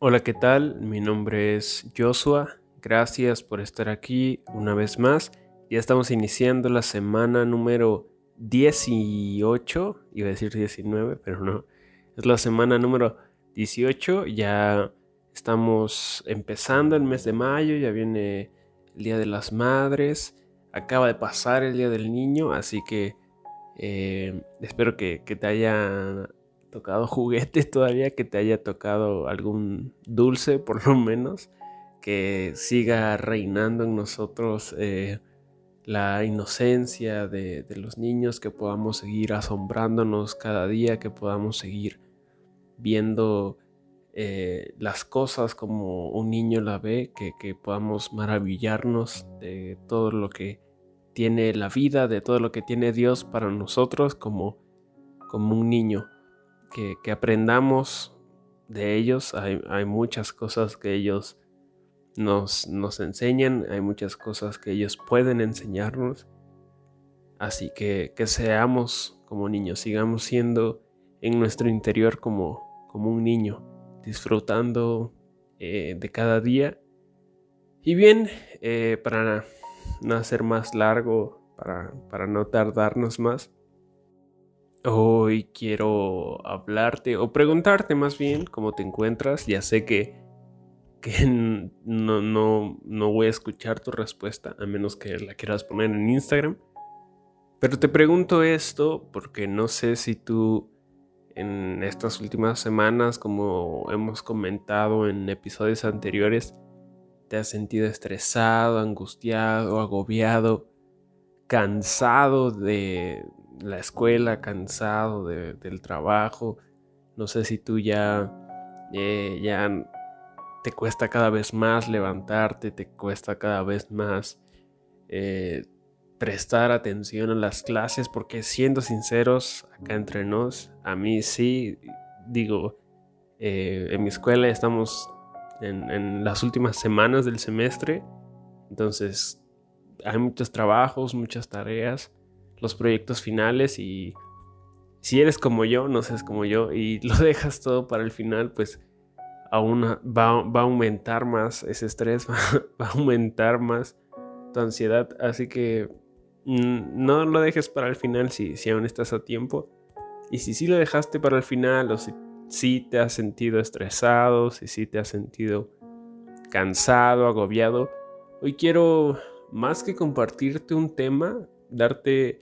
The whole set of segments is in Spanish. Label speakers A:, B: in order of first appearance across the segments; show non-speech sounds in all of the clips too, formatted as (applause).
A: Hola, ¿qué tal? Mi nombre es Joshua. Gracias por estar aquí una vez más. Ya estamos iniciando la semana número 18. Iba a decir 19, pero no. Es la semana número 18. Ya estamos empezando el mes de mayo. Ya viene el Día de las Madres. Acaba de pasar el Día del Niño. Así que eh, espero que, que te haya tocado (laughs) juguetes todavía, que te haya tocado algún dulce por lo menos, que siga reinando en nosotros eh, la inocencia de, los niños, que podamos seguir asombrándonos cada día, que podamos seguir viendo eh, las cosas como un niño la ve, que, que podamos maravillarnos de todo lo que tiene la vida, de todo lo que tiene Dios para nosotros como, como un niño que, aprendamos de ellos. Hay, muchas cosas que ellos nos, nos enseñan, hay muchas cosas que ellos pueden enseñarnos. Así que que seamos como niños, sigamos siendo en nuestro interior como, como un niño, disfrutando eh, de cada día. Y bien, eh, para no hacer más largo, para, para no tardarnos más, Hoy quiero hablarte o preguntarte más bien cómo te encuentras. Ya sé que, no, no, no voy a escuchar tu respuesta a menos que la quieras poner en Instagram. Pero te pregunto esto porque no sé si tú en estas últimas semanas, como hemos comentado en episodios anteriores, te has sentido estresado, angustiado, agobiado, cansado de, la escuela, cansado del trabajo. No sé si tú ya, eh, ya te cuesta cada vez más levantarte, te cuesta cada vez más eh, prestar atención a las clases, porque siendo sinceros, acá entre nos, a mí sí, digo, eh, en mi escuela estamos en, en las últimas semanas del semestre, entonces hay muchos trabajos, muchas tareas los proyectos finales y si eres como yo, no seas como yo y (laughs) lo dejas todo para el final, pues aún va, va a aumentar más ese estrés, (laughs) va, a aumentar más tu ansiedad. Así que mm, no lo dejes para el final si, si aún estás a tiempo. Y si sí lo dejaste para el final o si, si te has sentido estresado, si sí te has sentido cansado, agobiado, hoy quiero más que compartirte un tema, darte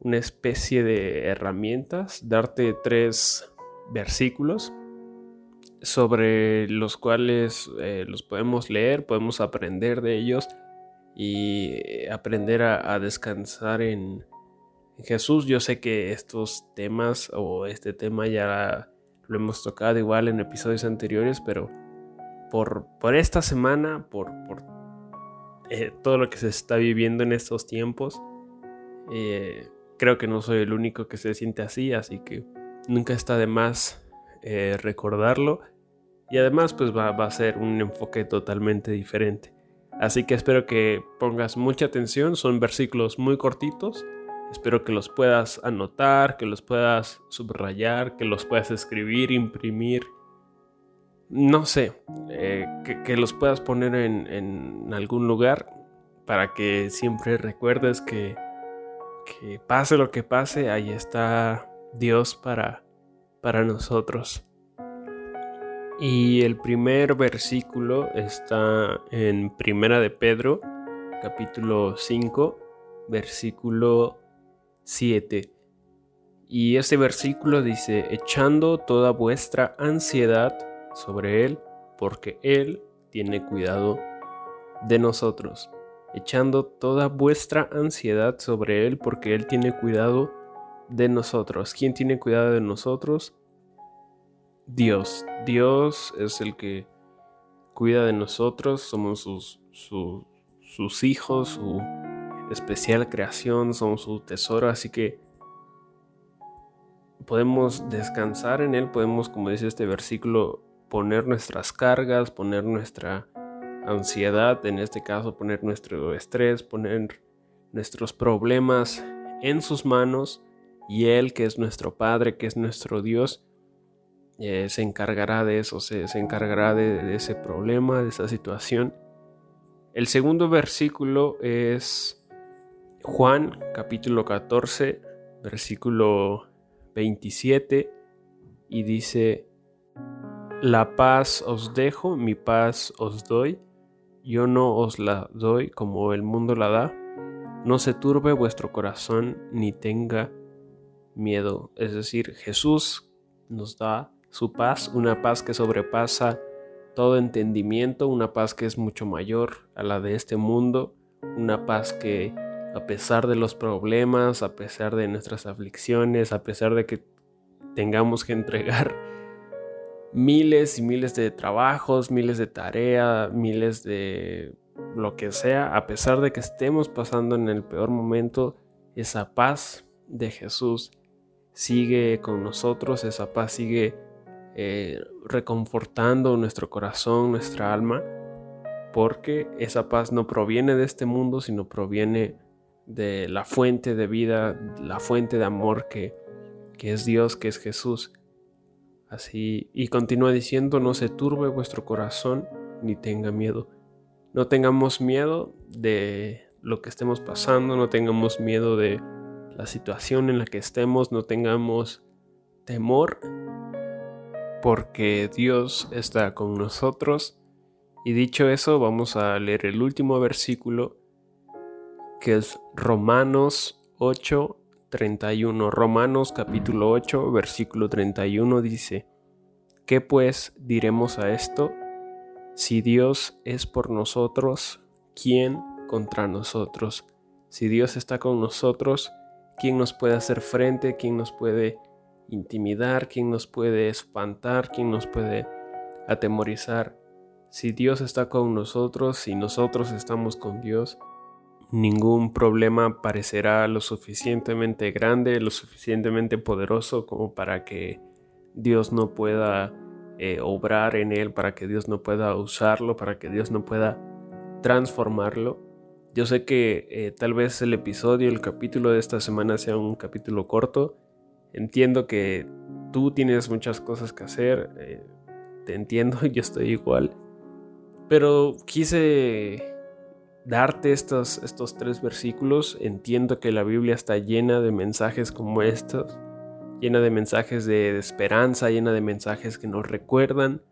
A: una especie de herramientas, darte tres versículos sobre los cuales eh, los podemos leer, podemos aprender de ellos y aprender a, descansar en, Jesús. Yo sé que estos temas o este tema ya lo hemos tocado igual en episodios anteriores, pero por, por esta semana, por, por eh, todo lo que se está viviendo en estos tiempos, eh, creo que no soy el único que se siente así, así que nunca está de más eh, recordarlo. Y además pues va, a ser un enfoque totalmente diferente. Así que espero que pongas mucha atención, son versículos muy cortitos. Espero que los puedas anotar, que los puedas subrayar, que los puedas escribir, imprimir. No sé, eh, que, los puedas poner en algún lugar para que siempre recuerdes que que pase lo que pase, ahí está Dios para, para nosotros. Y el primer versículo está en Primera de Pedro, capítulo 5, versículo 7. Y ese versículo dice, echando toda vuestra ansiedad sobre Él, porque Él tiene cuidado de nosotros echando toda vuestra ansiedad sobre Él, porque Él tiene cuidado de nosotros. ¿Quién tiene cuidado de nosotros? Dios. Dios es el que cuida de nosotros, somos sus, hijos, su especial creación, somos su tesoro, así que podemos descansar en Él, podemos, como dice este versículo, poner nuestras cargas, poner nuestra ansiedad, en este caso poner nuestro estrés, poner nuestros problemas en sus manos y Él, que es nuestro Padre, que es nuestro Dios, eh, se encargará de eso, se, encargará de, ese problema, de esa situación. El segundo versículo es Juan capítulo 14, versículo 27, y dice, La paz os dejo, mi paz os doy, yo no os la doy como el mundo la da, no se turbe vuestro corazón ni tenga miedo. Es decir, Jesús nos da su paz, una paz que sobrepasa todo entendimiento, una paz que es mucho mayor a la de este mundo, una paz que a pesar de los problemas, a pesar de nuestras aflicciones, a pesar de que tengamos que entregar miles y miles de trabajos, miles de tareas, miles de lo que sea, a pesar de que estemos pasando en el peor momento, esa paz de Jesús sigue con nosotros, esa paz sigue eh, reconfortando nuestro corazón, nuestra alma, porque esa paz no proviene de este mundo, sino proviene de la fuente de vida, la fuente de amor que, que es Dios, que es Jesús. Así, y continúa diciendo, no se turbe vuestro corazón ni tenga miedo. No tengamos miedo de lo que estemos pasando, no tengamos miedo de la situación en la que estemos, no tengamos temor, porque Dios está con nosotros. Y dicho eso, vamos a leer el último versículo, que es Romanos 8, 31. Romanos capítulo 8, versículo 31 dice, ¿qué pues diremos a esto? Si Dios es por nosotros, ¿quién contra nosotros? Si Dios está con nosotros, ¿quién nos puede hacer frente? ¿Quién nos puede intimidar? ¿Quién nos puede espantar? ¿Quién nos puede atemorizar? Si Dios está con nosotros y nosotros estamos con Dios, ningún problema parecerá lo suficientemente grande, lo suficientemente poderoso como para que Dios no pueda eh, obrar en él, para que Dios no pueda usarlo, para que Dios no pueda transformarlo. Yo sé que eh, tal vez el episodio, el capítulo de esta semana sea un capítulo corto. Entiendo que tú tienes muchas cosas que hacer. Eh, te entiendo, (laughs) yo estoy igual. Pero quise darte estos, estos tres versículos. Entiendo que la Biblia está llena de mensajes como estos llena de mensajes de, esperanza, llena de mensajes que nos recuerdan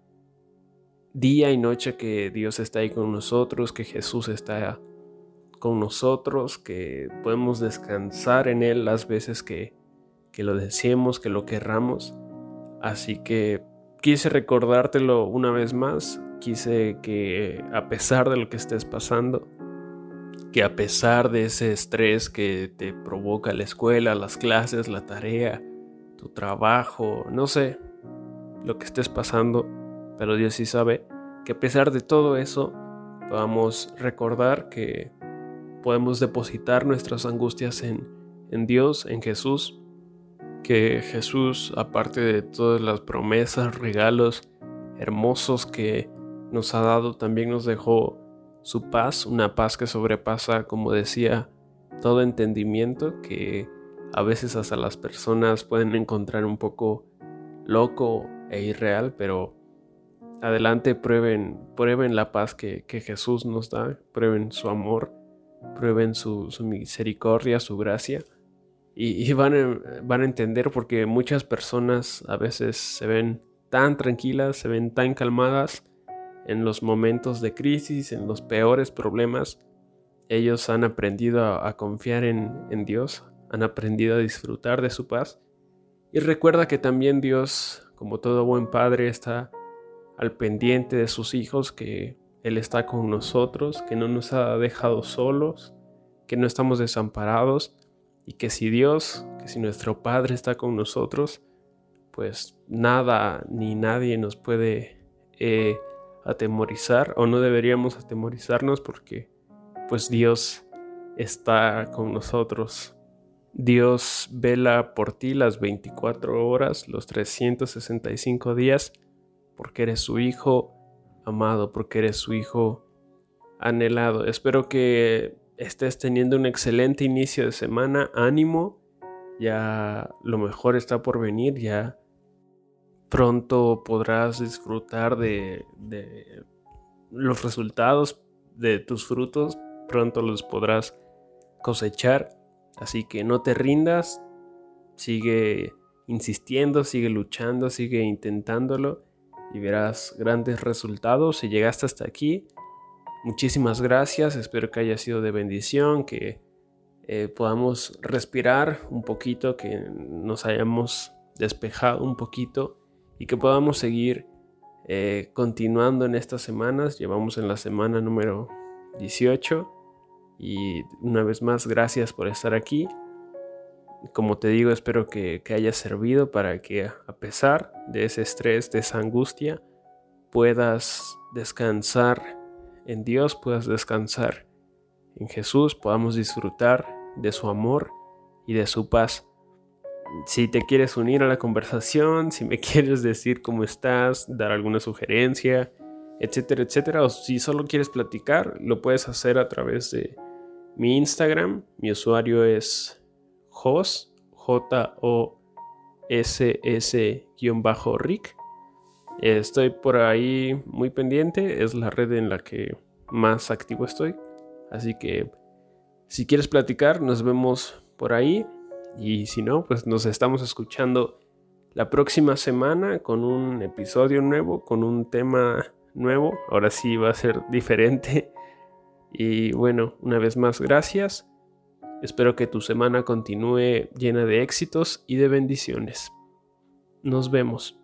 A: día y noche que Dios está ahí con nosotros, que Jesús está con nosotros, que podemos descansar en Él las veces que, que lo deseemos, que lo querramos. Así que quise recordártelo una vez más, quise que a pesar de lo que estés pasando, que a pesar de ese estrés que te provoca la escuela, las clases, la tarea, tu trabajo, no sé lo que estés pasando, pero Dios sí sabe que a pesar de todo eso, podamos recordar que podemos depositar nuestras angustias en, en Dios, en Jesús, que Jesús, aparte de todas las promesas, regalos hermosos que nos ha dado, también nos dejó su paz, una paz que sobrepasa, como decía, todo entendimiento, que a veces hasta las personas pueden encontrar un poco loco e irreal, pero adelante prueben, prueben la paz que, Jesús nos da, prueben su amor, prueben su, misericordia, su gracia. Y, van, a, van a entender porque muchas personas a veces se ven tan tranquilas, se ven tan calmadas en los momentos de crisis, en los peores problemas. Ellos han aprendido a, confiar en, Dios, han aprendido a disfrutar de su paz. Y recuerda que también Dios, como todo buen padre, está al pendiente de sus hijos, que Él está con nosotros, que no nos ha dejado solos, que no estamos desamparados y que si Dios, que si nuestro Padre está con nosotros, pues nada ni nadie nos puede eh, atemorizar o no deberíamos atemorizarnos porque pues Dios está con nosotros Dios vela por ti las 24 horas, los 365 días, porque eres su hijo amado, porque eres su hijo anhelado. Espero que estés teniendo un excelente inicio de semana. Ánimo, ya lo mejor está por venir, ya pronto podrás disfrutar de, los resultados de tus frutos, pronto los podrás cosechar. Así que no te rindas, sigue insistiendo, sigue luchando, sigue intentándolo y verás grandes resultados. Si llegaste hasta aquí, muchísimas gracias, espero que haya sido de bendición, que eh, podamos respirar un poquito, que nos hayamos despejado un poquito y que podamos seguir eh, continuando en estas semanas. Llevamos en la semana número 18 y una vez más gracias por estar aquí. Como te digo, espero que, que haya servido para que a pesar de ese estrés, de esa angustia, puedas descansar en Dios, puedas descansar en Jesús, podamos disfrutar de su amor y de su paz si te quieres unir a la conversación, si me (laughs) quieres decir cómo estás, dar alguna sugerencia, etcétera, etcétera, o si solo quieres platicar, lo puedes hacer a través de mi Instagram. Mi usuario es Jos, J-O-S-S-Rick. Estoy por ahí muy pendiente, es la red en la que más activo estoy. Así que si quieres platicar, nos vemos por ahí. Y si no, pues nos estamos escuchando la próxima semana con un episodio nuevo, con un tema nuevo. Ahora sí va a ser diferente. Y bueno, una vez más, gracias. Espero que tu semana continúe llena de éxitos y de bendiciones. Nos vemos.